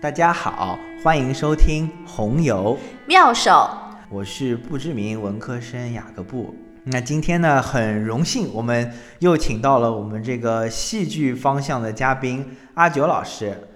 大家好，欢迎收听红油妙手，我是不知名文科生雅各布。那今天呢，很荣幸我们又请到了我们这个戏剧方向的嘉宾阿九老师。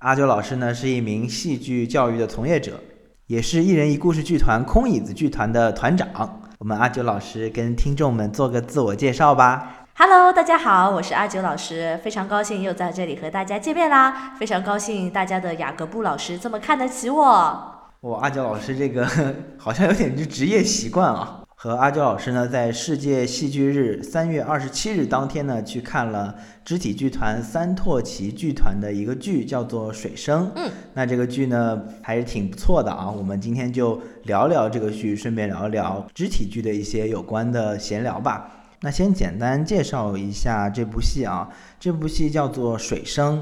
阿九老师呢是一名戏剧教育的从业者，也是一人一故事剧团空椅子剧团的团长。我们阿九老师跟听众们做个自我介绍吧。Hello，大家好，我是阿九老师，非常高兴又在这里和大家见面啦！非常高兴大家的雅各布老师这么看得起我。我，阿九老师这个 好像有点就职业习惯啊。和阿九老师呢，在世界戏剧日三月二十七日当天呢，去看了肢体剧团三拓奇剧团的一个剧，叫做《水声》。嗯，那这个剧呢还是挺不错的啊。我们今天就聊聊这个剧，顺便聊一聊肢体剧的一些有关的闲聊吧。那先简单介绍一下这部戏啊，这部戏叫做《水声》，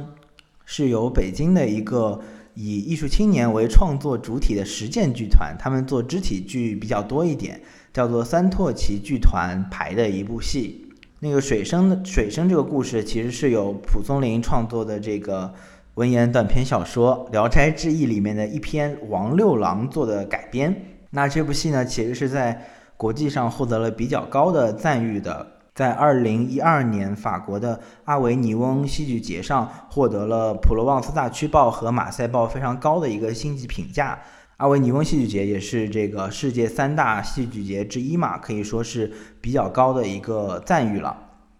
是由北京的一个以艺术青年为创作主体的实践剧团，他们做肢体剧比较多一点，叫做三拓奇剧团排的一部戏。那个《水声》的《水声》这个故事其实是由蒲松龄创作的这个文言短篇小说《聊斋志异》里面的一篇《王六郎》做的改编。那这部戏呢，其实是在。国际上获得了比较高的赞誉的，在二零一二年法国的阿维尼翁戏剧节上获得了普罗旺斯大区报和马赛报非常高的一个星级评价。阿维尼翁戏剧节也是这个世界三大戏剧节之一嘛，可以说是比较高的一个赞誉了。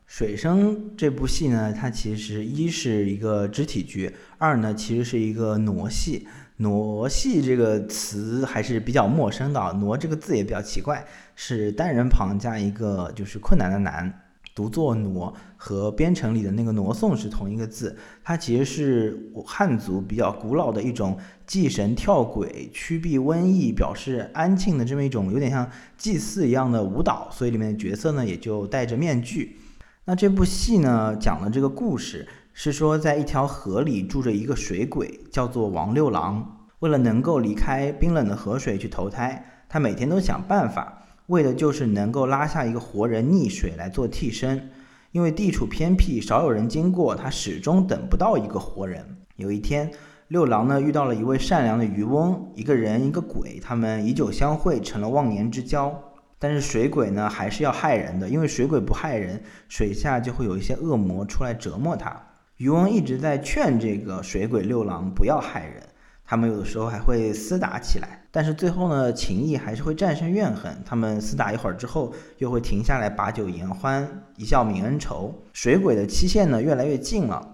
水声这部戏呢，它其实一是一个肢体剧，二呢其实是一个挪戏。挪戏这个词还是比较陌生的，挪这个字也比较奇怪，是单人旁加一个就是困难的难，读作傩，和编程里的那个傩送是同一个字。它其实是汉族比较古老的一种祭神跳鬼、驱避瘟疫、表示安庆的这么一种有点像祭祀一样的舞蹈，所以里面的角色呢也就戴着面具。那这部戏呢讲的这个故事。是说，在一条河里住着一个水鬼，叫做王六郎。为了能够离开冰冷的河水去投胎，他每天都想办法，为的就是能够拉下一个活人溺水来做替身。因为地处偏僻，少有人经过，他始终等不到一个活人。有一天，六郎呢遇到了一位善良的渔翁，一个人一个鬼，他们以酒相会，成了忘年之交。但是水鬼呢还是要害人的，因为水鬼不害人，水下就会有一些恶魔出来折磨他。渔翁一直在劝这个水鬼六郎不要害人，他们有的时候还会厮打起来，但是最后呢，情谊还是会战胜怨恨。他们厮打一会儿之后，又会停下来把酒言欢，一笑泯恩仇。水鬼的期限呢越来越近了，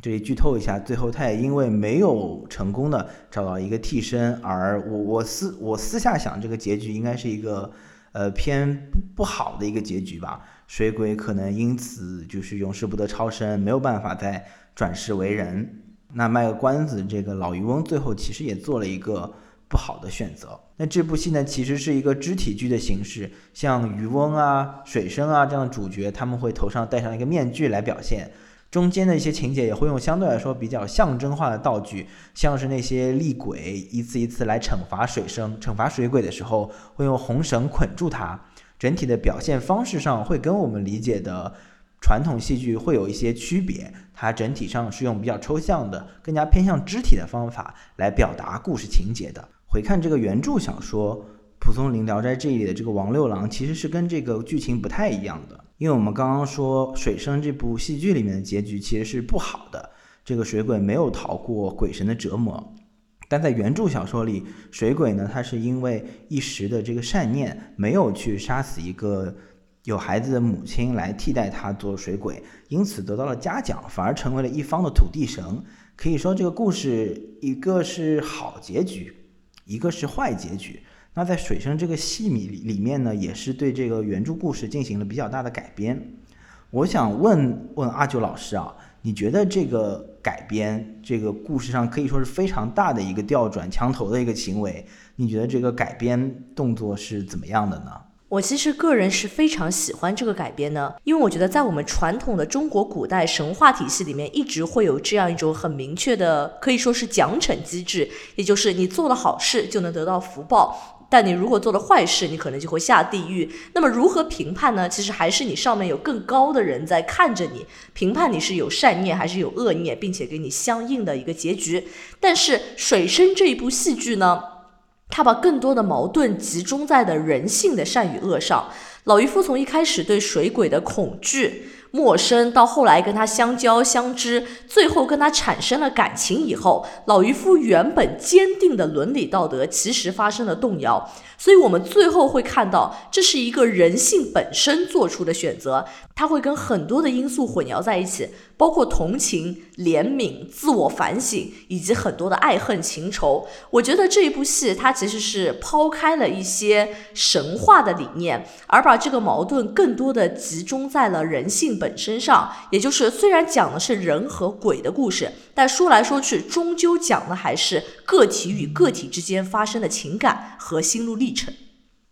这里剧透一下，最后他也因为没有成功的找到一个替身，而我我私我私下想，这个结局应该是一个呃偏不不好的一个结局吧。水鬼可能因此就是永世不得超生，没有办法再转世为人。那卖个关子，这个老渔翁最后其实也做了一个不好的选择。那这部戏呢，其实是一个肢体剧的形式，像渔翁啊、水生啊这样的主角，他们会头上戴上一个面具来表现。中间的一些情节也会用相对来说比较象征化的道具，像是那些厉鬼一次一次来惩罚水生、惩罚水鬼的时候，会用红绳捆住他。整体的表现方式上会跟我们理解的传统戏剧会有一些区别，它整体上是用比较抽象的、更加偏向肢体的方法来表达故事情节的。回看这个原著小说，蒲松龄《聊斋志异》里的这个王六郎其实是跟这个剧情不太一样的，因为我们刚刚说《水生》这部戏剧里面的结局其实是不好的，这个水鬼没有逃过鬼神的折磨。但在原著小说里，水鬼呢，他是因为一时的这个善念，没有去杀死一个有孩子的母亲来替代他做水鬼，因此得到了嘉奖，反而成为了一方的土地神。可以说这个故事一个是好结局，一个是坏结局。那在水生这个戏里里面呢，也是对这个原著故事进行了比较大的改编。我想问问阿九老师啊。你觉得这个改编，这个故事上可以说是非常大的一个调转枪头的一个行为。你觉得这个改编动作是怎么样的呢？我其实个人是非常喜欢这个改编的，因为我觉得在我们传统的中国古代神话体系里面，一直会有这样一种很明确的，可以说是奖惩机制，也就是你做了好事就能得到福报。但你如果做了坏事，你可能就会下地狱。那么如何评判呢？其实还是你上面有更高的人在看着你，评判你是有善念还是有恶念，并且给你相应的一个结局。但是《水深》这一部戏剧呢，他把更多的矛盾集中在了人性的善与恶上。老渔夫从一开始对水鬼的恐惧。陌生到后来跟他相交相知，最后跟他产生了感情以后，老渔夫原本坚定的伦理道德其实发生了动摇。所以，我们最后会看到，这是一个人性本身做出的选择，它会跟很多的因素混淆在一起，包括同情、怜悯、自我反省，以及很多的爱恨情仇。我觉得这一部戏，它其实是抛开了一些神话的理念，而把这个矛盾更多的集中在了人性本身上。也就是，虽然讲的是人和鬼的故事，但说来说去，终究讲的还是个体与个体之间发生的情感和心路历。程，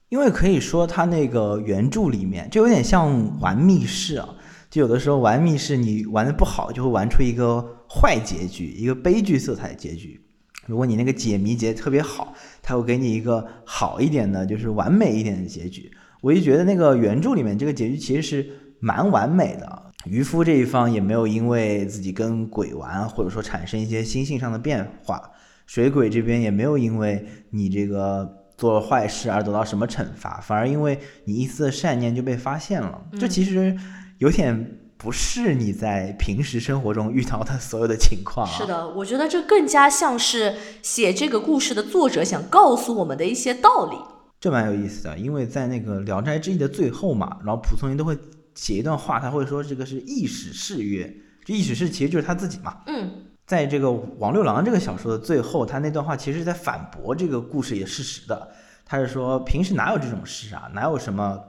因为可以说他那个原著里面就有点像玩密室啊，就有的时候玩密室你玩的不好，就会玩出一个坏结局，一个悲剧色彩的结局。如果你那个解谜结特别好，他会给你一个好一点的，就是完美一点的结局。我就觉得那个原著里面这个结局其实是蛮完美的，渔夫这一方也没有因为自己跟鬼玩，或者说产生一些心性上的变化，水鬼这边也没有因为你这个。做了坏事而得到什么惩罚，反而因为你一丝的善念就被发现了。这其实有点不是你在平时生活中遇到的所有的情况。是的，我觉得这更加像是写这个故事的作者想告诉我们的一些道理。这蛮有意思的，因为在那个《聊斋志异》的最后嘛，然后蒲松龄都会写一段话，他会说这个是意史誓约，这意史誓其实就是他自己嘛。嗯。在这个王六郎这个小说的最后，他那段话其实是在反驳这个故事也事实的。他是说，平时哪有这种事啊？哪有什么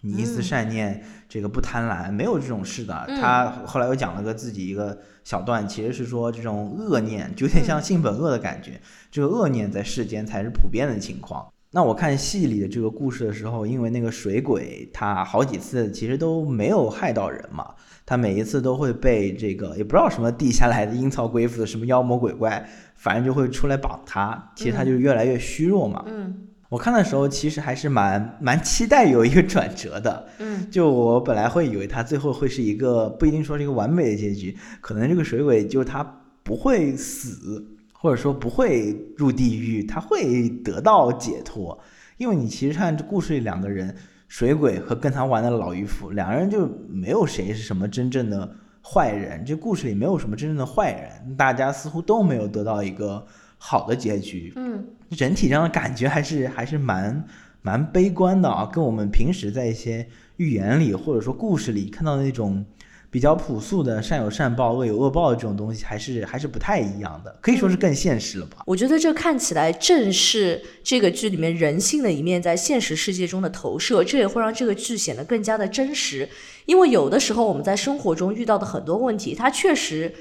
你一丝善念，这个不贪婪，没有这种事的。他后来又讲了个自己一个小段，其实是说这种恶念，就有点像性本恶的感觉。这个恶念在世间才是普遍的情况。那我看戏里的这个故事的时候，因为那个水鬼他好几次其实都没有害到人嘛。他每一次都会被这个也不知道什么地下来的阴曹鬼妇什么妖魔鬼怪，反正就会出来绑他。其实他就越来越虚弱嘛。嗯，我看的时候其实还是蛮蛮期待有一个转折的。嗯，就我本来会以为他最后会是一个不一定说是一个完美的结局，可能这个水鬼就他不会死，或者说不会入地狱，他会得到解脱。因为你其实看这故事里两个人。水鬼和跟他玩的老渔夫，两个人就没有谁是什么真正的坏人，这故事里没有什么真正的坏人，大家似乎都没有得到一个好的结局。嗯，整体上的感觉还是还是蛮蛮悲观的啊，跟我们平时在一些寓言里或者说故事里看到的那种。比较朴素的善有善报、恶有恶报的这种东西，还是还是不太一样的，可以说是更现实了吧？我觉得这看起来正是这个剧里面人性的一面在现实世界中的投射，这也会让这个剧显得更加的真实。因为有的时候我们在生活中遇到的很多问题，它确实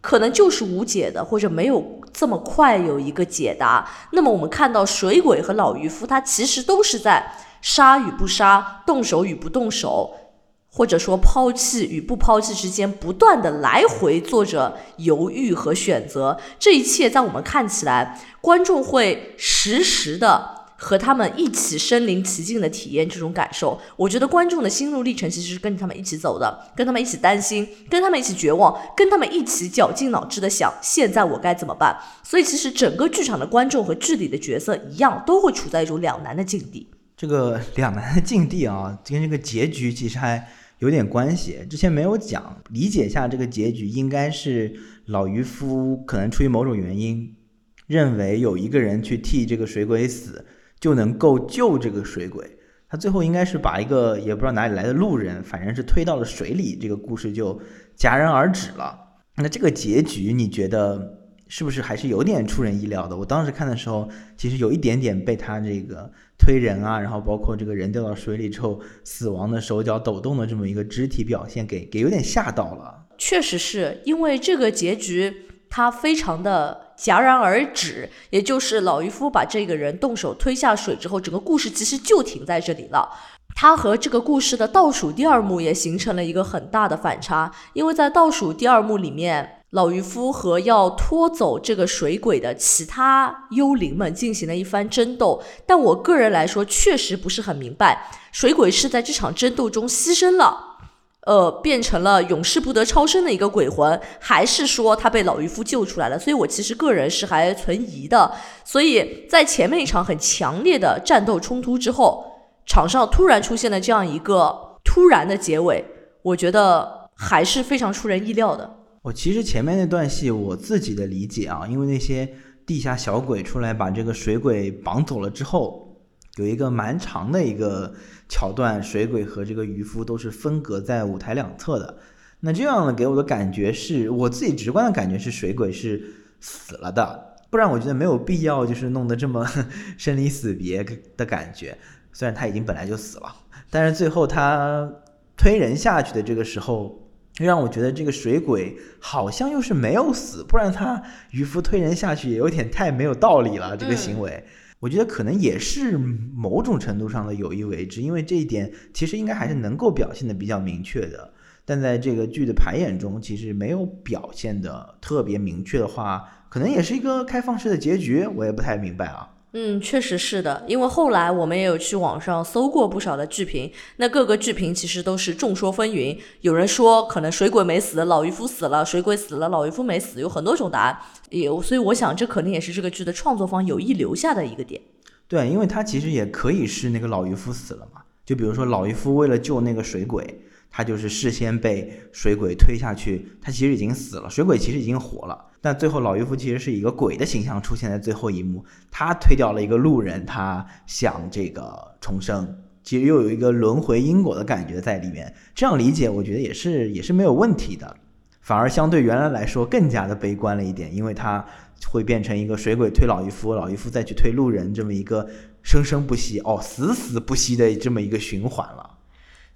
可能就是无解的，或者没有这么快有一个解答。那么我们看到水鬼和老渔夫，他其实都是在杀与不杀、动手与不动手。或者说抛弃与不抛弃之间，不断的来回做着犹豫和选择，这一切在我们看起来，观众会实时的和他们一起身临其境的体验这种感受。我觉得观众的心路历程其实是跟着他们一起走的，跟他们一起担心，跟他们一起绝望，跟他们一起绞尽脑汁的想现在我该怎么办。所以其实整个剧场的观众和剧里的角色一样，都会处在一种两难的境地。这个两难的境地啊，跟这个结局其实还。有点关系，之前没有讲，理解一下这个结局，应该是老渔夫可能出于某种原因，认为有一个人去替这个水鬼死，就能够救这个水鬼。他最后应该是把一个也不知道哪里来的路人，反正是推到了水里，这个故事就戛然而止了。那这个结局你觉得？是不是还是有点出人意料的？我当时看的时候，其实有一点点被他这个推人啊，然后包括这个人掉到水里之后死亡的手脚抖动的这么一个肢体表现，给给有点吓到了。确实是因为这个结局它非常的戛然而止，也就是老渔夫把这个人动手推下水之后，整个故事其实就停在这里了。他和这个故事的倒数第二幕也形成了一个很大的反差，因为在倒数第二幕里面。老渔夫和要拖走这个水鬼的其他幽灵们进行了一番争斗，但我个人来说确实不是很明白，水鬼是在这场争斗中牺牲了，呃，变成了永世不得超生的一个鬼魂，还是说他被老渔夫救出来了？所以我其实个人是还存疑的。所以在前面一场很强烈的战斗冲突之后，场上突然出现了这样一个突然的结尾，我觉得还是非常出人意料的。我其实前面那段戏，我自己的理解啊，因为那些地下小鬼出来把这个水鬼绑走了之后，有一个蛮长的一个桥段，水鬼和这个渔夫都是分隔在舞台两侧的。那这样呢，给我的感觉是我自己直观的感觉是水鬼是死了的，不然我觉得没有必要就是弄得这么 生离死别的感觉。虽然他已经本来就死了，但是最后他推人下去的这个时候。让我觉得这个水鬼好像又是没有死，不然他渔夫推人下去也有点太没有道理了。这个行为，我觉得可能也是某种程度上的有意为之，因为这一点其实应该还是能够表现的比较明确的。但在这个剧的排演中，其实没有表现的特别明确的话，可能也是一个开放式的结局，我也不太明白啊。嗯，确实是的，因为后来我们也有去网上搜过不少的剧评，那各个剧评其实都是众说纷纭。有人说可能水鬼没死，老渔夫死了；水鬼死了，老渔夫没死，有很多种答案。也，所以我想这可能也是这个剧的创作方有意留下的一个点。对，因为他其实也可以是那个老渔夫死了嘛，就比如说老渔夫为了救那个水鬼。他就是事先被水鬼推下去，他其实已经死了，水鬼其实已经活了，但最后老渔夫其实是一个鬼的形象出现在最后一幕，他推掉了一个路人，他想这个重生，其实又有一个轮回因果的感觉在里面，这样理解我觉得也是也是没有问题的，反而相对原来来说更加的悲观了一点，因为他会变成一个水鬼推老渔夫，老渔夫再去推路人，这么一个生生不息哦死死不息的这么一个循环了。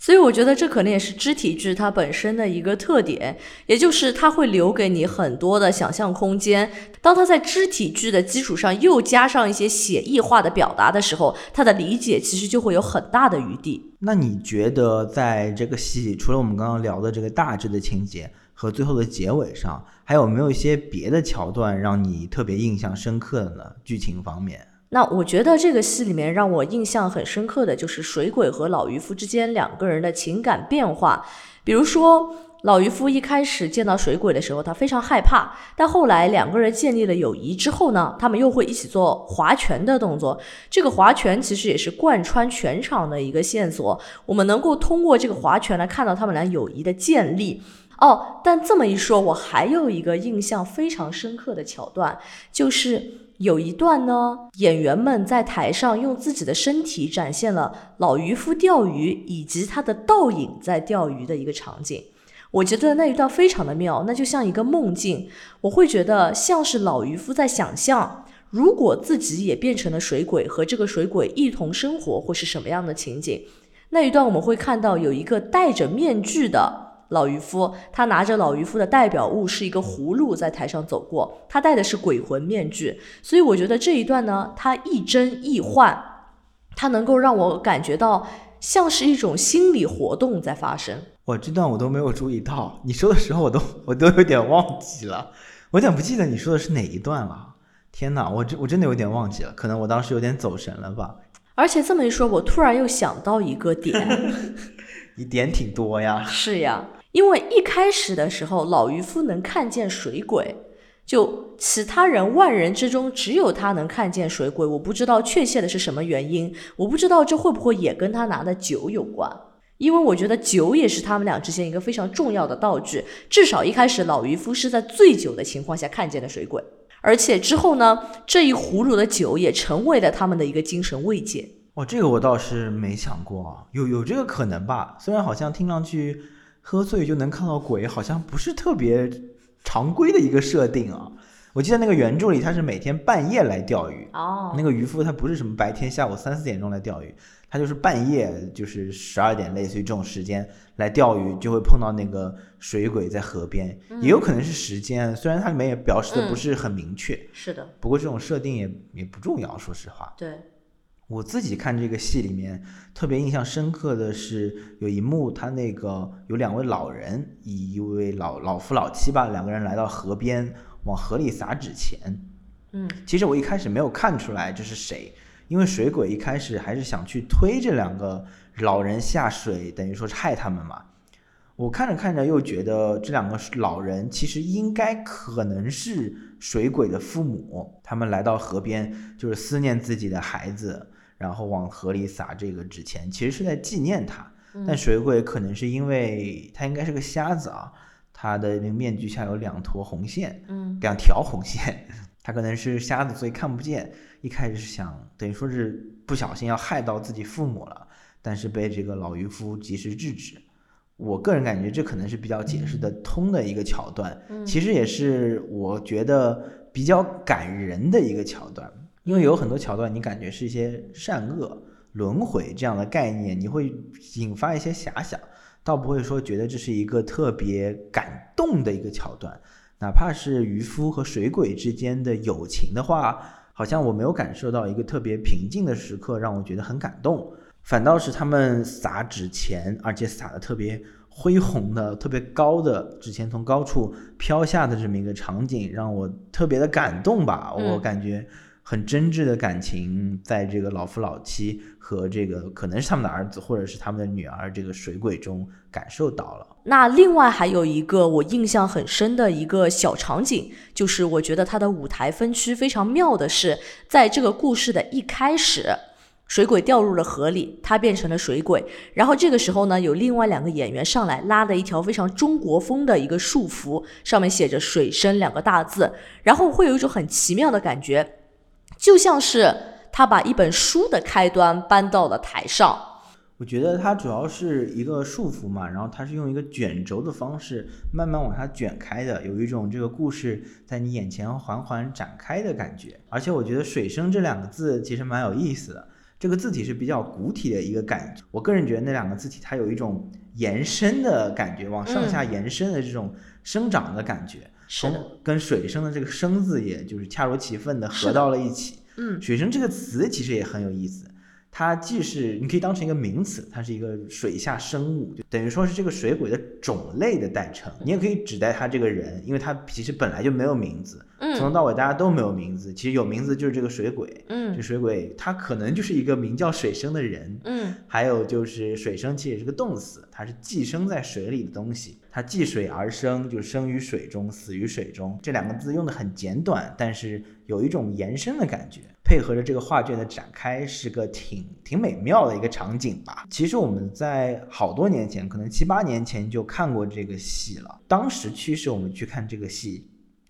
所以我觉得这可能也是肢体剧它本身的一个特点，也就是它会留给你很多的想象空间。当它在肢体剧的基础上又加上一些写意化的表达的时候，它的理解其实就会有很大的余地。那你觉得在这个戏，除了我们刚刚聊的这个大致的情节和最后的结尾上，还有没有一些别的桥段让你特别印象深刻的呢？剧情方面？那我觉得这个戏里面让我印象很深刻的就是水鬼和老渔夫之间两个人的情感变化。比如说，老渔夫一开始见到水鬼的时候，他非常害怕，但后来两个人建立了友谊之后呢，他们又会一起做划拳的动作。这个划拳其实也是贯穿全场的一个线索。我们能够通过这个划拳来看到他们俩友谊的建立。哦，但这么一说，我还有一个印象非常深刻的桥段，就是。有一段呢，演员们在台上用自己的身体展现了老渔夫钓鱼以及他的倒影在钓鱼的一个场景。我觉得那一段非常的妙，那就像一个梦境。我会觉得像是老渔夫在想象，如果自己也变成了水鬼，和这个水鬼一同生活，会是什么样的情景？那一段我们会看到有一个戴着面具的。老渔夫，他拿着老渔夫的代表物是一个葫芦，在台上走过。他戴的是鬼魂面具，所以我觉得这一段呢，他亦真亦幻，他能够让我感觉到像是一种心理活动在发生。我这段我都没有注意到，你说的时候我都 我都有点忘记了，我有点不记得你说的是哪一段了。天哪，我真我真的有点忘记了，可能我当时有点走神了吧。而且这么一说，我突然又想到一个点。你点挺多呀，是呀，因为一开始的时候，老渔夫能看见水鬼，就其他人万人之中只有他能看见水鬼。我不知道确切的是什么原因，我不知道这会不会也跟他拿的酒有关，因为我觉得酒也是他们俩之间一个非常重要的道具。至少一开始，老渔夫是在醉酒的情况下看见的水鬼，而且之后呢，这一葫芦的酒也成为了他们的一个精神慰藉。哦，这个我倒是没想过，有有这个可能吧？虽然好像听上去喝醉就能看到鬼，好像不是特别常规的一个设定啊。我记得那个原著里，他是每天半夜来钓鱼哦。那个渔夫他不是什么白天下午三四点钟来钓鱼，他就是半夜，就是十二点，类似于这种时间来钓鱼，就会碰到那个水鬼在河边，也有可能是时间，虽然它里面也表示的不是很明确。是的。不过这种设定也也不重要，说实话。对。我自己看这个戏里面特别印象深刻的是有一幕，他那个有两位老人，一位老老夫老妻吧，两个人来到河边，往河里撒纸钱。嗯，其实我一开始没有看出来这是谁，因为水鬼一开始还是想去推这两个老人下水，等于说是害他们嘛。我看着看着又觉得这两个老人其实应该可能是水鬼的父母，他们来到河边就是思念自己的孩子，然后往河里撒这个纸钱，其实是在纪念他。但水鬼可能是因为他应该是个瞎子啊，他的那个面具下有两坨红线，嗯，两条红线，他可能是瞎子，所以看不见。一开始是想等于说是不小心要害到自己父母了，但是被这个老渔夫及时制止。我个人感觉这可能是比较解释得通的一个桥段，其实也是我觉得比较感人的一个桥段，因为有很多桥段你感觉是一些善恶轮回这样的概念，你会引发一些遐想，倒不会说觉得这是一个特别感动的一个桥段，哪怕是渔夫和水鬼之间的友情的话，好像我没有感受到一个特别平静的时刻，让我觉得很感动。反倒是他们撒纸钱，而且撒的特别恢宏的、特别高的纸钱从高处飘下的这么一个场景，让我特别的感动吧。我感觉很真挚的感情，在这个老夫老妻和这个可能是他们的儿子或者是他们的女儿这个水鬼中感受到了。那另外还有一个我印象很深的一个小场景，就是我觉得它的舞台分区非常妙的是，在这个故事的一开始。水鬼掉入了河里，他变成了水鬼。然后这个时候呢，有另外两个演员上来拉了一条非常中国风的一个束缚，上面写着“水生”两个大字。然后会有一种很奇妙的感觉，就像是他把一本书的开端搬到了台上。我觉得它主要是一个束缚嘛，然后它是用一个卷轴的方式慢慢往下卷开的，有一种这个故事在你眼前缓缓展开的感觉。而且我觉得“水生”这两个字其实蛮有意思的。这个字体是比较古体的一个感觉，我个人觉得那两个字体它有一种延伸的感觉，往上下延伸的这种生长的感觉，是跟水生的这个生字也就是恰如其分的合到了一起。嗯，水生这个词其实也很有意思。它既是你可以当成一个名词，它是一个水下生物，就等于说是这个水鬼的种类的代称。你也可以指代他这个人，因为他其实本来就没有名字，从头到尾大家都没有名字。其实有名字就是这个水鬼，嗯，这水鬼他可能就是一个名叫水生的人，嗯，还有就是水生其实也是个动词，它是寄生在水里的东西，它寄水而生，就生于水中，死于水中。这两个字用的很简短，但是有一种延伸的感觉。配合着这个画卷的展开，是个挺挺美妙的一个场景吧。其实我们在好多年前，可能七八年前就看过这个戏了。当时驱使我们去看这个戏，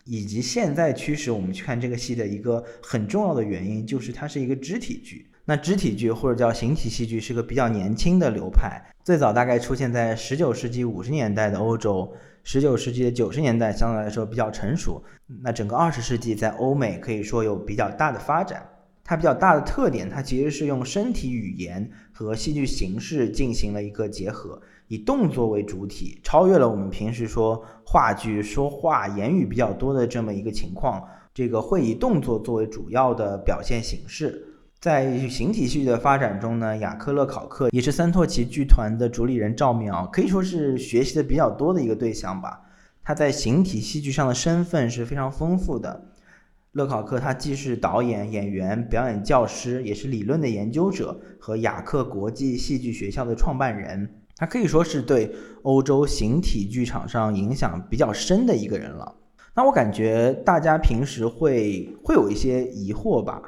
以及现在驱使我们去看这个戏的一个很重要的原因，就是它是一个肢体剧。那肢体剧或者叫形体戏剧是个比较年轻的流派，最早大概出现在十九世纪五十年代的欧洲。十九世纪的九十年代相对来说比较成熟，那整个二十世纪在欧美可以说有比较大的发展。它比较大的特点，它其实是用身体语言和戏剧形式进行了一个结合，以动作为主体，超越了我们平时说话剧说话言语比较多的这么一个情况。这个会以动作作为主要的表现形式。在形体戏剧的发展中呢，雅克勒考克也是三拓奇剧团的主理人赵淼，可以说是学习的比较多的一个对象吧。他在形体戏剧上的身份是非常丰富的。勒考克他既是导演、演员、表演教师，也是理论的研究者和雅克国际戏剧学校的创办人。他可以说是对欧洲形体剧场上影响比较深的一个人了。那我感觉大家平时会会有一些疑惑吧。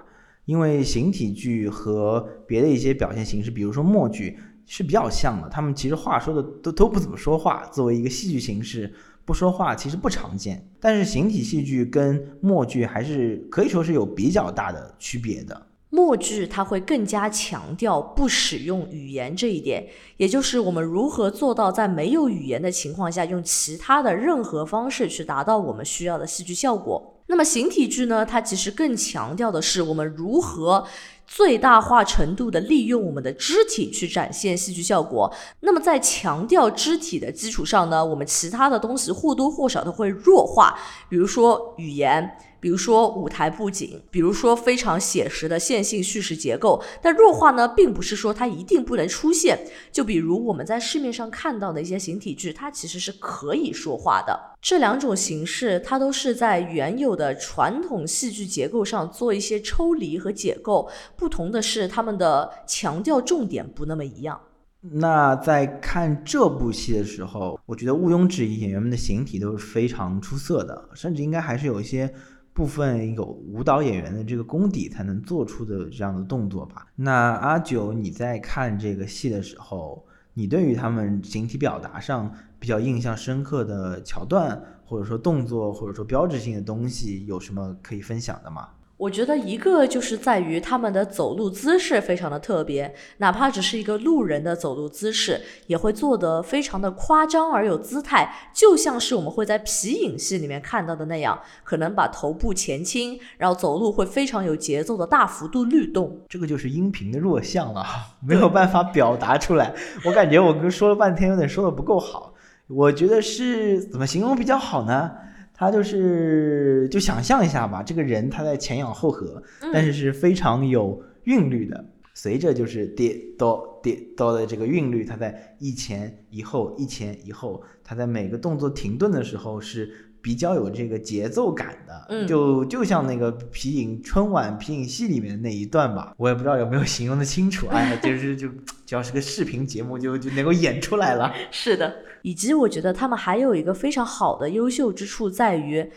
因为形体剧和别的一些表现形式，比如说默剧，是比较像的。他们其实话说的都都不怎么说话，作为一个戏剧形式，不说话其实不常见。但是形体戏剧跟默剧还是可以说是有比较大的区别的。默剧它会更加强调不使用语言这一点，也就是我们如何做到在没有语言的情况下，用其他的任何方式去达到我们需要的戏剧效果。那么形体剧呢？它其实更强调的是我们如何最大化程度的利用我们的肢体去展现戏剧效果。那么在强调肢体的基础上呢，我们其他的东西或多或少都会弱化，比如说语言，比如说舞台布景，比如说非常写实的线性叙事结构。但弱化呢，并不是说它一定不能出现。就比如我们在市面上看到的一些形体剧，它其实是可以说话的。这两种形式，它都是在原有的传统戏剧结构上做一些抽离和解构。不同的是，他们的强调重点不那么一样。那在看这部戏的时候，我觉得毋庸置疑，演员们的形体都是非常出色的，甚至应该还是有一些部分有舞蹈演员的这个功底才能做出的这样的动作吧。那阿九，你在看这个戏的时候，你对于他们形体表达上比较印象深刻的桥段，或者说动作，或者说标志性的东西，有什么可以分享的吗？我觉得一个就是在于他们的走路姿势非常的特别，哪怕只是一个路人的走路姿势，也会做得非常的夸张而有姿态，就像是我们会在皮影戏里面看到的那样，可能把头部前倾，然后走路会非常有节奏的大幅度律动。这个就是音频的弱项了，没有办法表达出来。我感觉我跟说了半天，有点说的不够好。我觉得是怎么形容比较好呢？他就是就想象一下吧，这个人他在前仰后合，但是是非常有韵律的，随着就是跌哆跌哆的这个韵律，他在一前一后一前一后，他在每个动作停顿的时候是比较有这个节奏感的，就就像那个皮影春晚皮影戏里面的那一段吧，我也不知道有没有形容的清楚，哎，就是就 只要是个视频节目就就能够演出来了，是的。以及我觉得他们还有一个非常好的优秀之处，在于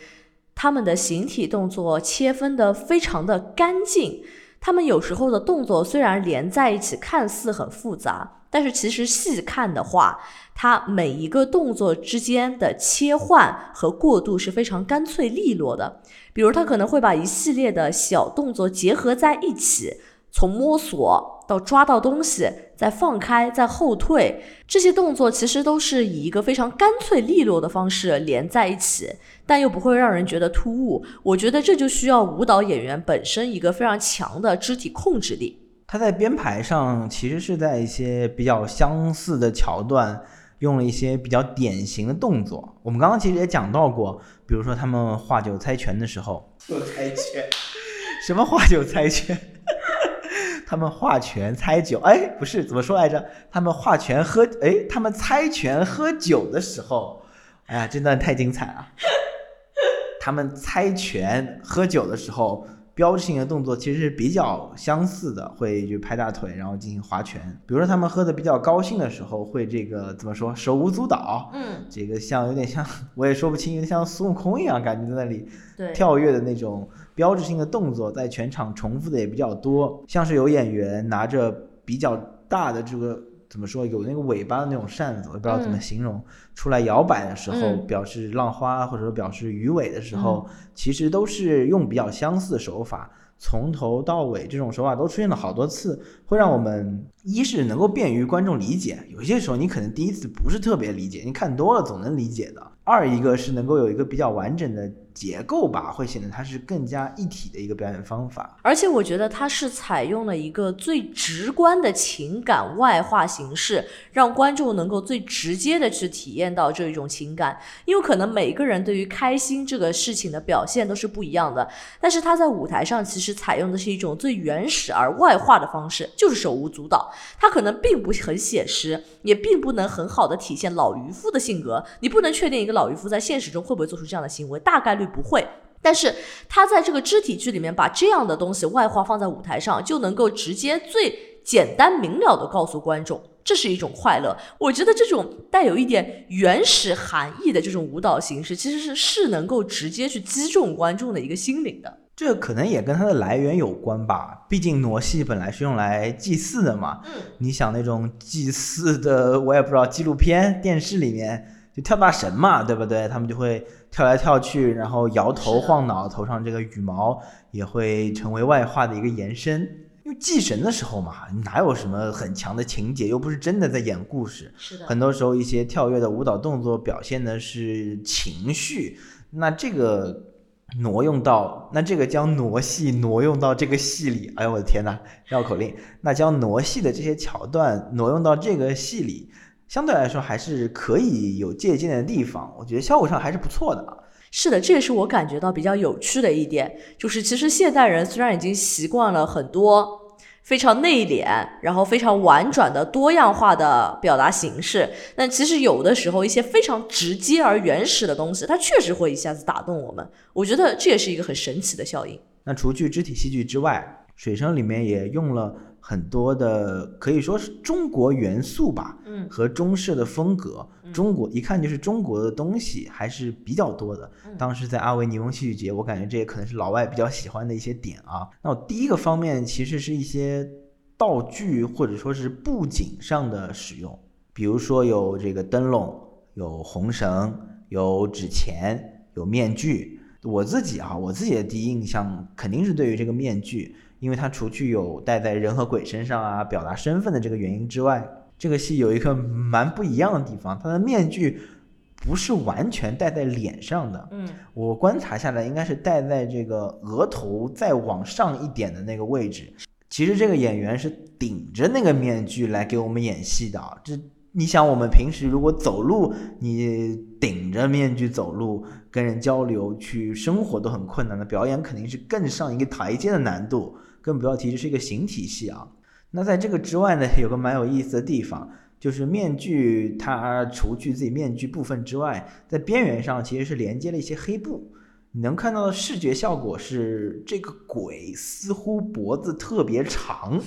他们的形体动作切分的非常的干净。他们有时候的动作虽然连在一起，看似很复杂，但是其实细看的话，它每一个动作之间的切换和过渡是非常干脆利落的。比如他可能会把一系列的小动作结合在一起。从摸索到抓到东西，再放开，再后退，这些动作其实都是以一个非常干脆利落的方式连在一起，但又不会让人觉得突兀。我觉得这就需要舞蹈演员本身一个非常强的肢体控制力。他在编排上其实是在一些比较相似的桥段，用了一些比较典型的动作。我们刚刚其实也讲到过，比如说他们画九猜拳的时候，猜拳，什么画九猜拳？他们画拳猜酒，哎，不是怎么说来着？他们画拳喝，哎，他们猜拳喝酒的时候，哎呀，这段太精彩了。他们猜拳喝酒的时候，标志性的动作其实是比较相似的，会就拍大腿，然后进行划拳。比如说他们喝的比较高兴的时候，会这个怎么说？手舞足蹈，嗯，这个像有点像，我也说不清，有点像孙悟空一样，感觉在那里对跳跃的那种。标志性的动作在全场重复的也比较多，像是有演员拿着比较大的这个怎么说，有那个尾巴的那种扇子，我不知道怎么形容，出来摇摆的时候表示浪花，或者说表示鱼尾的时候，其实都是用比较相似的手法，从头到尾这种手法都出现了好多次，会让我们一是能够便于观众理解，有些时候你可能第一次不是特别理解，你看多了总能理解的；二一个是能够有一个比较完整的。结构吧，会显得它是更加一体的一个表演方法。而且我觉得它是采用了一个最直观的情感外化形式，让观众能够最直接的去体验到这一种情感。因为可能每个人对于开心这个事情的表现都是不一样的，但是他在舞台上其实采用的是一种最原始而外化的方式，就是手舞足蹈。他可能并不很写实，也并不能很好的体现老渔夫的性格。你不能确定一个老渔夫在现实中会不会做出这样的行为，大概率。不会，但是他在这个肢体剧里面把这样的东西外化放在舞台上，就能够直接最简单明了的告诉观众，这是一种快乐。我觉得这种带有一点原始含义的这种舞蹈形式，其实是是能够直接去击中观众的一个心灵的。这可能也跟它的来源有关吧，毕竟傩戏本来是用来祭祀的嘛。嗯，你想那种祭祀的，我也不知道纪录片、电视里面。就跳大神嘛，对不对？他们就会跳来跳去，然后摇头晃脑，头上这个羽毛也会成为外化的一个延伸。因为祭神的时候嘛，哪有什么很强的情节，又不是真的在演故事。是的。很多时候一些跳跃的舞蹈动作表现的是情绪，那这个挪用到，那这个将挪戏挪用到这个戏里，哎呦我的天呐，绕口令，那将挪戏的这些桥段挪用到这个戏里。相对来说还是可以有借鉴的地方，我觉得效果上还是不错的。是的，这也是我感觉到比较有趣的一点，就是其实现代人虽然已经习惯了很多非常内敛，然后非常婉转的多样化的表达形式，但其实有的时候一些非常直接而原始的东西，它确实会一下子打动我们。我觉得这也是一个很神奇的效应。那除去肢体戏剧之外，水声里面也用了。很多的可以说是中国元素吧，嗯，和中式的风格，中国一看就是中国的东西还是比较多的。当时在阿维尼翁戏剧节，我感觉这也可能是老外比较喜欢的一些点啊。那我第一个方面其实是一些道具或者说是布景上的使用，比如说有这个灯笼，有红绳，有纸钱，有面具。我自己啊，我自己的第一印象肯定是对于这个面具。因为它除去有戴在人和鬼身上啊，表达身份的这个原因之外，这个戏有一个蛮不一样的地方，它的面具不是完全戴在脸上的。嗯，我观察下来，应该是戴在这个额头再往上一点的那个位置。其实这个演员是顶着那个面具来给我们演戏的。这你想，我们平时如果走路，你顶着面具走路，跟人交流、去生活都很困难的，表演肯定是更上一个台阶的难度。更不要提这是一个形体系啊。那在这个之外呢，有个蛮有意思的地方，就是面具它除去自己面具部分之外，在边缘上其实是连接了一些黑布。你能看到的视觉效果是，这个鬼似乎脖子特别长，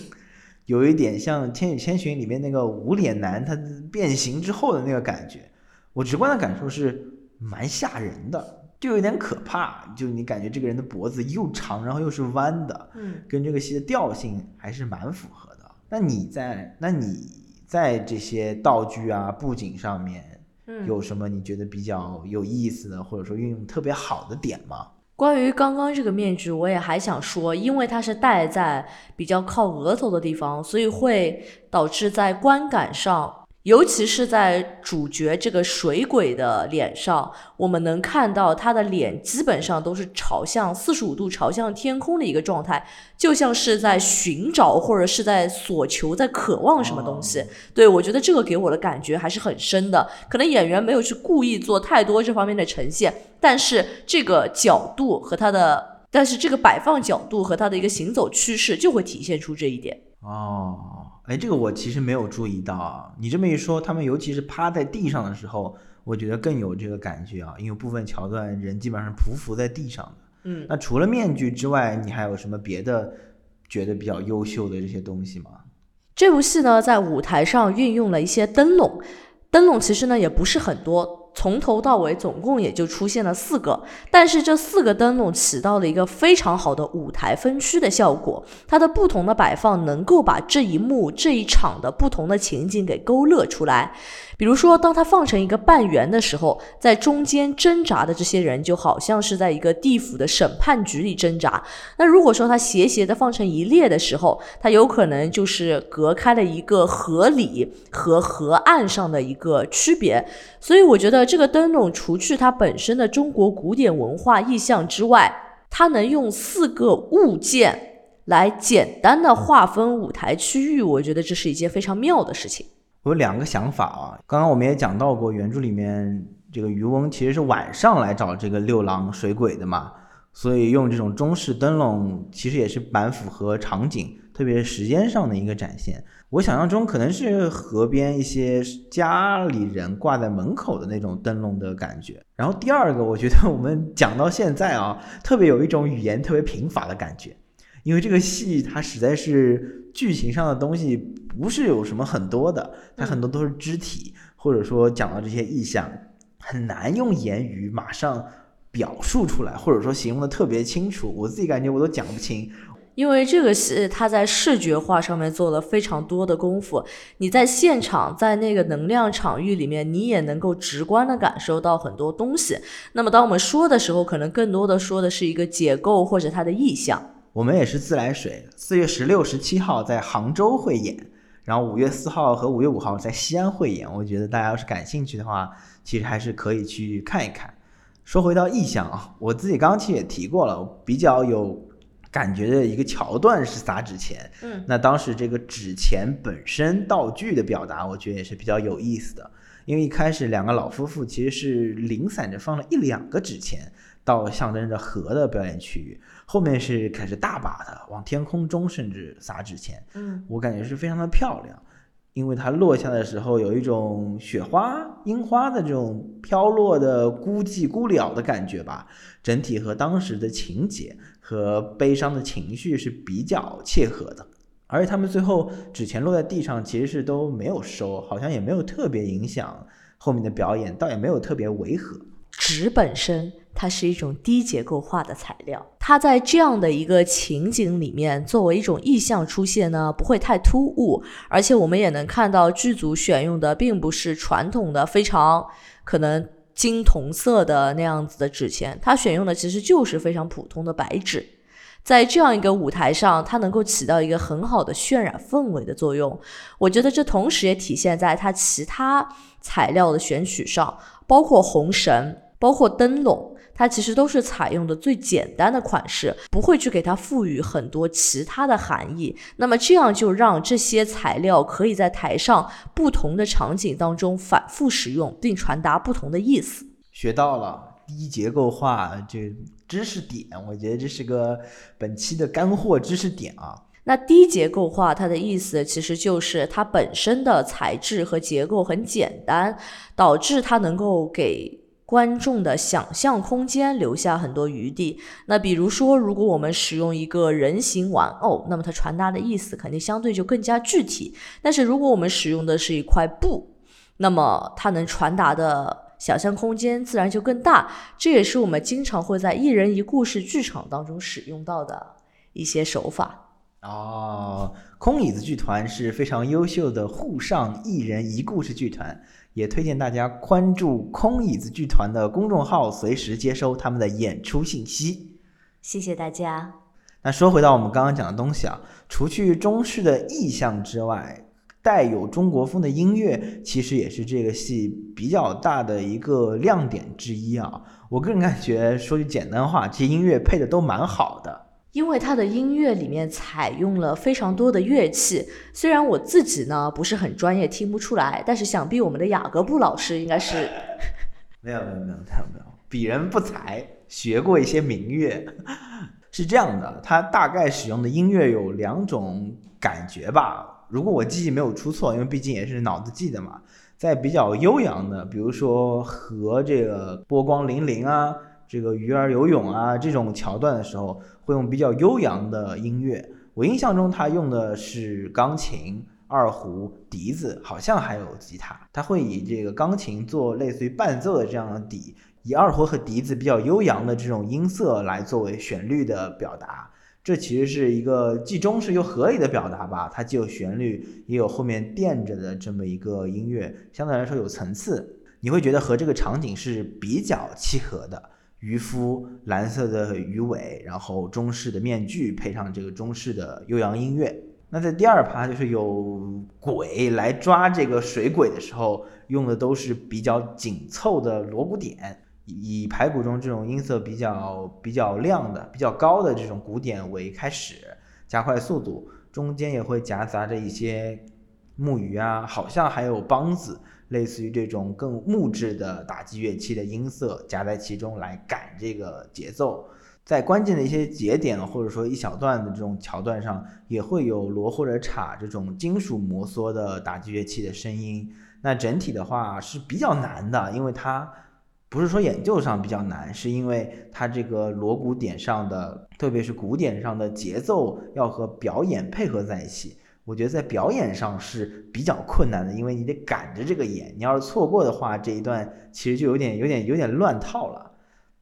有一点像《千与千寻》里面那个无脸男他变形之后的那个感觉。我直观的感受是蛮吓人的。就有点可怕，就你感觉这个人的脖子又长，然后又是弯的，嗯，跟这个戏的调性还是蛮符合的。那你在那你在这些道具啊布景上面，有什么你觉得比较有意思的，或者说运用特别好的点吗？关于刚刚这个面具，我也还想说，因为它是戴在比较靠额头的地方，所以会导致在观感上。尤其是在主角这个水鬼的脸上，我们能看到他的脸基本上都是朝向四十五度朝向天空的一个状态，就像是在寻找或者是在所求、在渴望什么东西。对我觉得这个给我的感觉还是很深的。可能演员没有去故意做太多这方面的呈现，但是这个角度和他的，但是这个摆放角度和他的一个行走趋势就会体现出这一点。哦。哎，这个我其实没有注意到啊。你这么一说，他们尤其是趴在地上的时候，我觉得更有这个感觉啊。因为部分桥段人基本上匍匐在地上的。嗯，那除了面具之外，你还有什么别的觉得比较优秀的这些东西吗？这部戏呢，在舞台上运用了一些灯笼，灯笼其实呢也不是很多。从头到尾总共也就出现了四个，但是这四个灯笼起到了一个非常好的舞台分区的效果。它的不同的摆放能够把这一幕这一场的不同的情景给勾勒出来。比如说，当它放成一个半圆的时候，在中间挣扎的这些人就好像是在一个地府的审判局里挣扎。那如果说它斜斜的放成一列的时候，它有可能就是隔开了一个河里和河岸上的一个区别。所以我觉得这个灯笼除去它本身的中国古典文化意象之外，它能用四个物件来简单的划分舞台区域，我觉得这是一件非常妙的事情。我有两个想法啊，刚刚我们也讲到过，原著里面这个渔翁其实是晚上来找这个六郎水鬼的嘛，所以用这种中式灯笼其实也是蛮符合场景，特别是时间上的一个展现。我想象中可能是河边一些家里人挂在门口的那种灯笼的感觉。然后第二个，我觉得我们讲到现在啊，特别有一种语言特别贫乏的感觉，因为这个戏它实在是剧情上的东西。不是有什么很多的，它很多都是肢体，或者说讲到这些意象，很难用言语马上表述出来，或者说形容的特别清楚。我自己感觉我都讲不清，因为这个戏它在视觉化上面做了非常多的功夫。你在现场，在那个能量场域里面，你也能够直观的感受到很多东西。那么当我们说的时候，可能更多的说的是一个结构或者它的意象。我们也是自来水，四月十六、十七号在杭州会演。然后五月四号和五月五号在西安汇演，我觉得大家要是感兴趣的话，其实还是可以去看一看。说回到意象啊，我自己刚刚其实也提过了，比较有感觉的一个桥段是撒纸钱。嗯，那当时这个纸钱本身道具的表达，我觉得也是比较有意思的。因为一开始两个老夫妇其实是零散着放了一两个纸钱到象征着和的表演区域，后面是开始大把的往天空中甚至撒纸钱。嗯，我感觉是非常的漂亮，因为它落下的时候有一种雪花、樱花的这种飘落的孤寂孤了的感觉吧。整体和当时的情节和悲伤的情绪是比较切合的。而且他们最后纸钱落在地上，其实是都没有收，好像也没有特别影响后面的表演，倒也没有特别违和。纸本身它是一种低结构化的材料，它在这样的一个情景里面作为一种意象出现呢，不会太突兀，而且我们也能看到剧组选用的并不是传统的非常可能金铜色的那样子的纸钱，它选用的其实就是非常普通的白纸。在这样一个舞台上，它能够起到一个很好的渲染氛围的作用。我觉得这同时也体现在它其他材料的选取上，包括红绳，包括灯笼，它其实都是采用的最简单的款式，不会去给它赋予很多其他的含义。那么这样就让这些材料可以在台上不同的场景当中反复使用，并传达不同的意思。学到了低结构化这。知识点，我觉得这是个本期的干货知识点啊。那低结构化，它的意思其实就是它本身的材质和结构很简单，导致它能够给观众的想象空间留下很多余地。那比如说，如果我们使用一个人形玩偶，那么它传达的意思肯定相对就更加具体。但是如果我们使用的是一块布，那么它能传达的。想象空间自然就更大，这也是我们经常会在一人一故事剧场当中使用到的一些手法。哦，空椅子剧团是非常优秀的沪上一人一故事剧团，也推荐大家关注空椅子剧团的公众号，随时接收他们的演出信息。谢谢大家。那说回到我们刚刚讲的东西啊，除去中式的意象之外。带有中国风的音乐，其实也是这个戏比较大的一个亮点之一啊。我个人感觉，说句简单话，这些音乐配的都蛮好的。因为他的音乐里面采用了非常多的乐器，虽然我自己呢不是很专业，听不出来，但是想必我们的雅各布老师应该是没有没有没有没有没有，鄙人不才，学过一些民乐。是这样的，他大概使用的音乐有两种感觉吧。如果我记忆没有出错，因为毕竟也是脑子记的嘛，在比较悠扬的，比如说和这个波光粼粼啊，这个鱼儿游泳啊这种桥段的时候，会用比较悠扬的音乐。我印象中他用的是钢琴、二胡、笛子，好像还有吉他。他会以这个钢琴做类似于伴奏的这样的底，以二胡和笛子比较悠扬的这种音色来作为旋律的表达。这其实是一个既中式又合理的表达吧，它既有旋律，也有后面垫着的这么一个音乐，相对来说有层次，你会觉得和这个场景是比较契合的。渔夫蓝色的鱼尾，然后中式的面具配上这个中式的悠扬音乐。那在第二趴就是有鬼来抓这个水鬼的时候，用的都是比较紧凑的锣鼓点。以排骨中这种音色比较比较亮的、比较高的这种鼓点为开始，加快速度，中间也会夹杂着一些木鱼啊，好像还有梆子，类似于这种更木质的打击乐器的音色夹在其中来赶这个节奏。在关键的一些节点或者说一小段的这种桥段上，也会有锣或者镲这种金属摩挲的打击乐器的声音。那整体的话是比较难的，因为它。不是说演奏上比较难，是因为它这个锣鼓点上的，特别是鼓点上的节奏要和表演配合在一起。我觉得在表演上是比较困难的，因为你得赶着这个演，你要是错过的话，这一段其实就有点、有点、有点乱套了。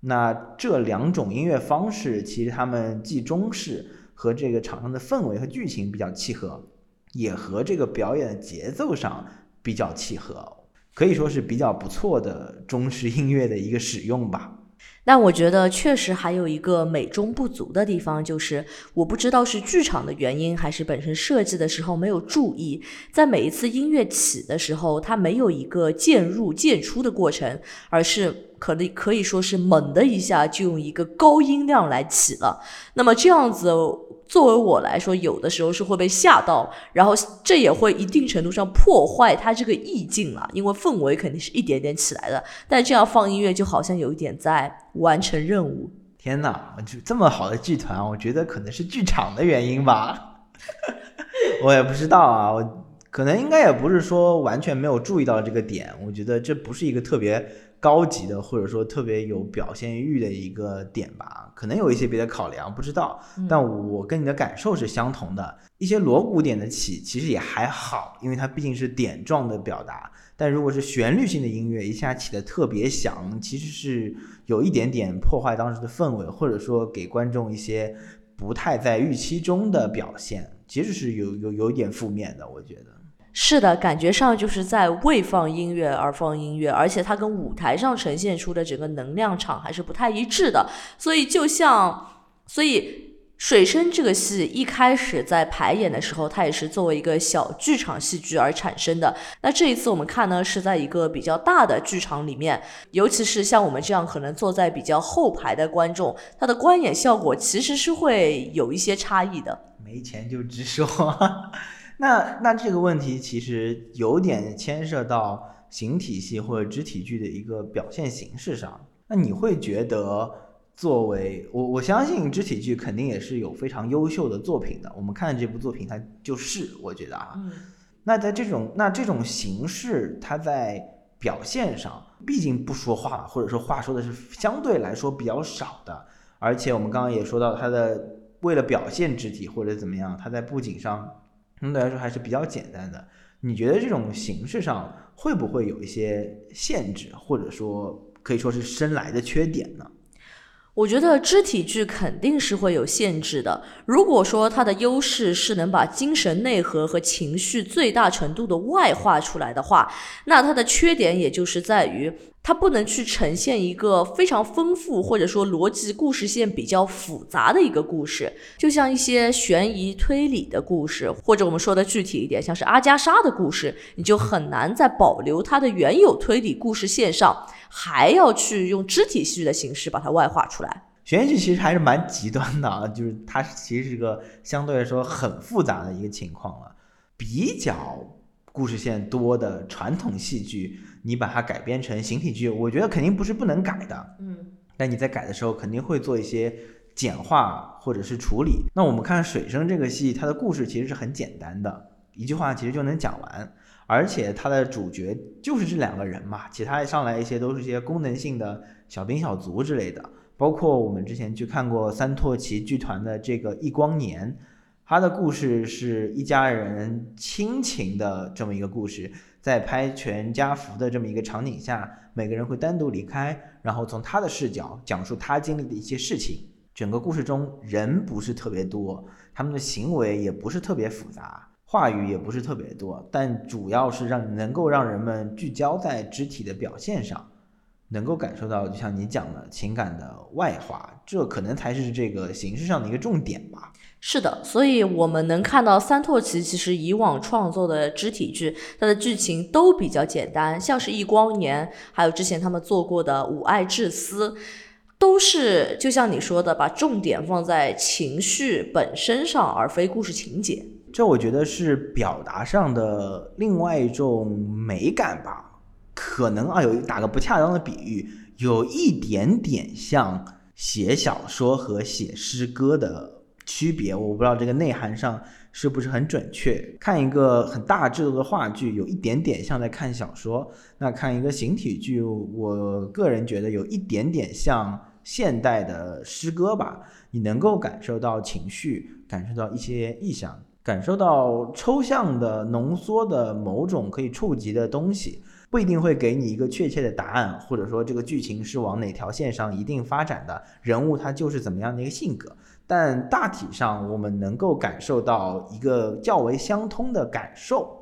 那这两种音乐方式，其实他们既中式和这个场上的氛围和剧情比较契合，也和这个表演的节奏上比较契合。可以说是比较不错的中式音乐的一个使用吧。但我觉得确实还有一个美中不足的地方，就是我不知道是剧场的原因，还是本身设计的时候没有注意，在每一次音乐起的时候，它没有一个渐入渐出的过程，而是可能可以说是猛的一下就用一个高音量来起了。那么这样子，作为我来说，有的时候是会被吓到，然后这也会一定程度上破坏它这个意境了，因为氛围肯定是一点点起来的。但这样放音乐就好像有一点在完成任务。天哪，就这么好的剧团，我觉得可能是剧场的原因吧。我也不知道啊，我可能应该也不是说完全没有注意到这个点。我觉得这不是一个特别高级的，或者说特别有表现欲的一个点吧。可能有一些别的考量，不知道。但我跟你的感受是相同的。一些锣鼓点的起，其实也还好，因为它毕竟是点状的表达。但如果是旋律性的音乐，一下起的特别响，其实是有一点点破坏当时的氛围，或者说给观众一些不太在预期中的表现，其实是有有有点负面的。我觉得是的，感觉上就是在为放音乐而放音乐，而且它跟舞台上呈现出的整个能量场还是不太一致的。所以就像，所以。水生这个戏一开始在排演的时候，它也是作为一个小剧场戏剧而产生的。那这一次我们看呢，是在一个比较大的剧场里面，尤其是像我们这样可能坐在比较后排的观众，它的观演效果其实是会有一些差异的。没钱就直说。那那这个问题其实有点牵涉到形体系或者肢体剧的一个表现形式上。那你会觉得？作为我，我相信肢体剧肯定也是有非常优秀的作品的。我们看这部作品，它就是我觉得啊，那在这种那这种形式，它在表现上，毕竟不说话，或者说话说的是相对来说比较少的。而且我们刚刚也说到，它的为了表现肢体或者怎么样，它在布景上相对来说还是比较简单的。你觉得这种形式上会不会有一些限制，或者说可以说是生来的缺点呢？我觉得肢体剧肯定是会有限制的。如果说它的优势是能把精神内核和情绪最大程度的外化出来的话，那它的缺点也就是在于它不能去呈现一个非常丰富或者说逻辑故事线比较复杂的一个故事。就像一些悬疑推理的故事，或者我们说的具体一点，像是阿加莎的故事，你就很难在保留它的原有推理故事线上。还要去用肢体戏剧的形式把它外化出来。悬疑剧其实还是蛮极端的啊，就是它其实是个相对来说很复杂的一个情况了。比较故事线多的传统戏剧，你把它改编成形体剧，我觉得肯定不是不能改的。嗯，但你在改的时候肯定会做一些简化或者是处理。那我们看《水生》这个戏，它的故事其实是很简单的，一句话其实就能讲完。而且它的主角就是这两个人嘛，其他上来一些都是一些功能性的小兵小卒之类的。包括我们之前去看过三拓奇剧团的这个《一光年》，他的故事是一家人亲情的这么一个故事，在拍全家福的这么一个场景下，每个人会单独离开，然后从他的视角讲述他经历的一些事情。整个故事中人不是特别多，他们的行为也不是特别复杂。话语也不是特别多，但主要是让能够让人们聚焦在肢体的表现上，能够感受到，就像你讲的情感的外化，这可能才是这个形式上的一个重点吧。是的，所以我们能看到三拓奇其实以往创作的肢体剧，它的剧情都比较简单，像是《忆光年》，还有之前他们做过的《吾爱至思》，都是就像你说的，把重点放在情绪本身上，而非故事情节。这我觉得是表达上的另外一种美感吧，可能啊有打个不恰当的比喻，有一点点像写小说和写诗歌的区别，我不知道这个内涵上是不是很准确。看一个很大制作的话剧，有一点点像在看小说；那看一个形体剧，我个人觉得有一点点像现代的诗歌吧。你能够感受到情绪，感受到一些意象。感受到抽象的、浓缩的某种可以触及的东西，不一定会给你一个确切的答案，或者说这个剧情是往哪条线上一定发展的，人物他就是怎么样的一个性格。但大体上，我们能够感受到一个较为相通的感受。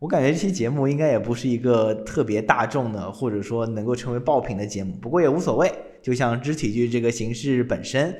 我感觉这期节目应该也不是一个特别大众的，或者说能够成为爆品的节目，不过也无所谓。就像肢体剧这个形式本身。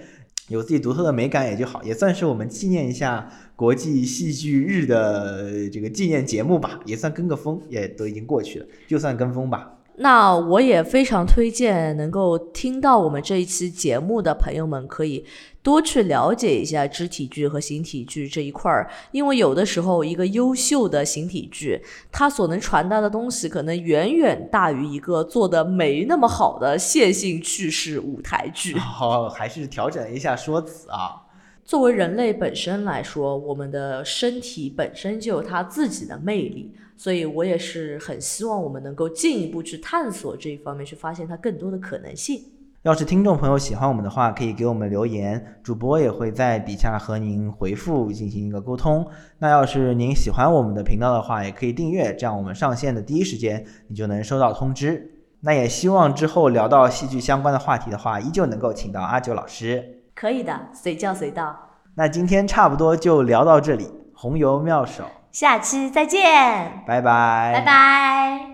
有自己独特的美感也就好，也算是我们纪念一下国际戏剧日的这个纪念节目吧，也算跟个风，也都已经过去了，就算跟风吧。那我也非常推荐能够听到我们这一期节目的朋友们，可以多去了解一下肢体剧和形体剧这一块儿，因为有的时候一个优秀的形体剧，它所能传达的东西可能远远大于一个做的没那么好的线性叙事舞台剧。哦，还是调整一下说辞啊。作为人类本身来说，我们的身体本身就有它自己的魅力，所以我也是很希望我们能够进一步去探索这一方面，去发现它更多的可能性。要是听众朋友喜欢我们的话，可以给我们留言，主播也会在底下和您回复进行一个沟通。那要是您喜欢我们的频道的话，也可以订阅，这样我们上线的第一时间你就能收到通知。那也希望之后聊到戏剧相关的话题的话，依旧能够请到阿九老师。可以的，随叫随到。那今天差不多就聊到这里，红油妙手，下期再见，拜拜，拜拜。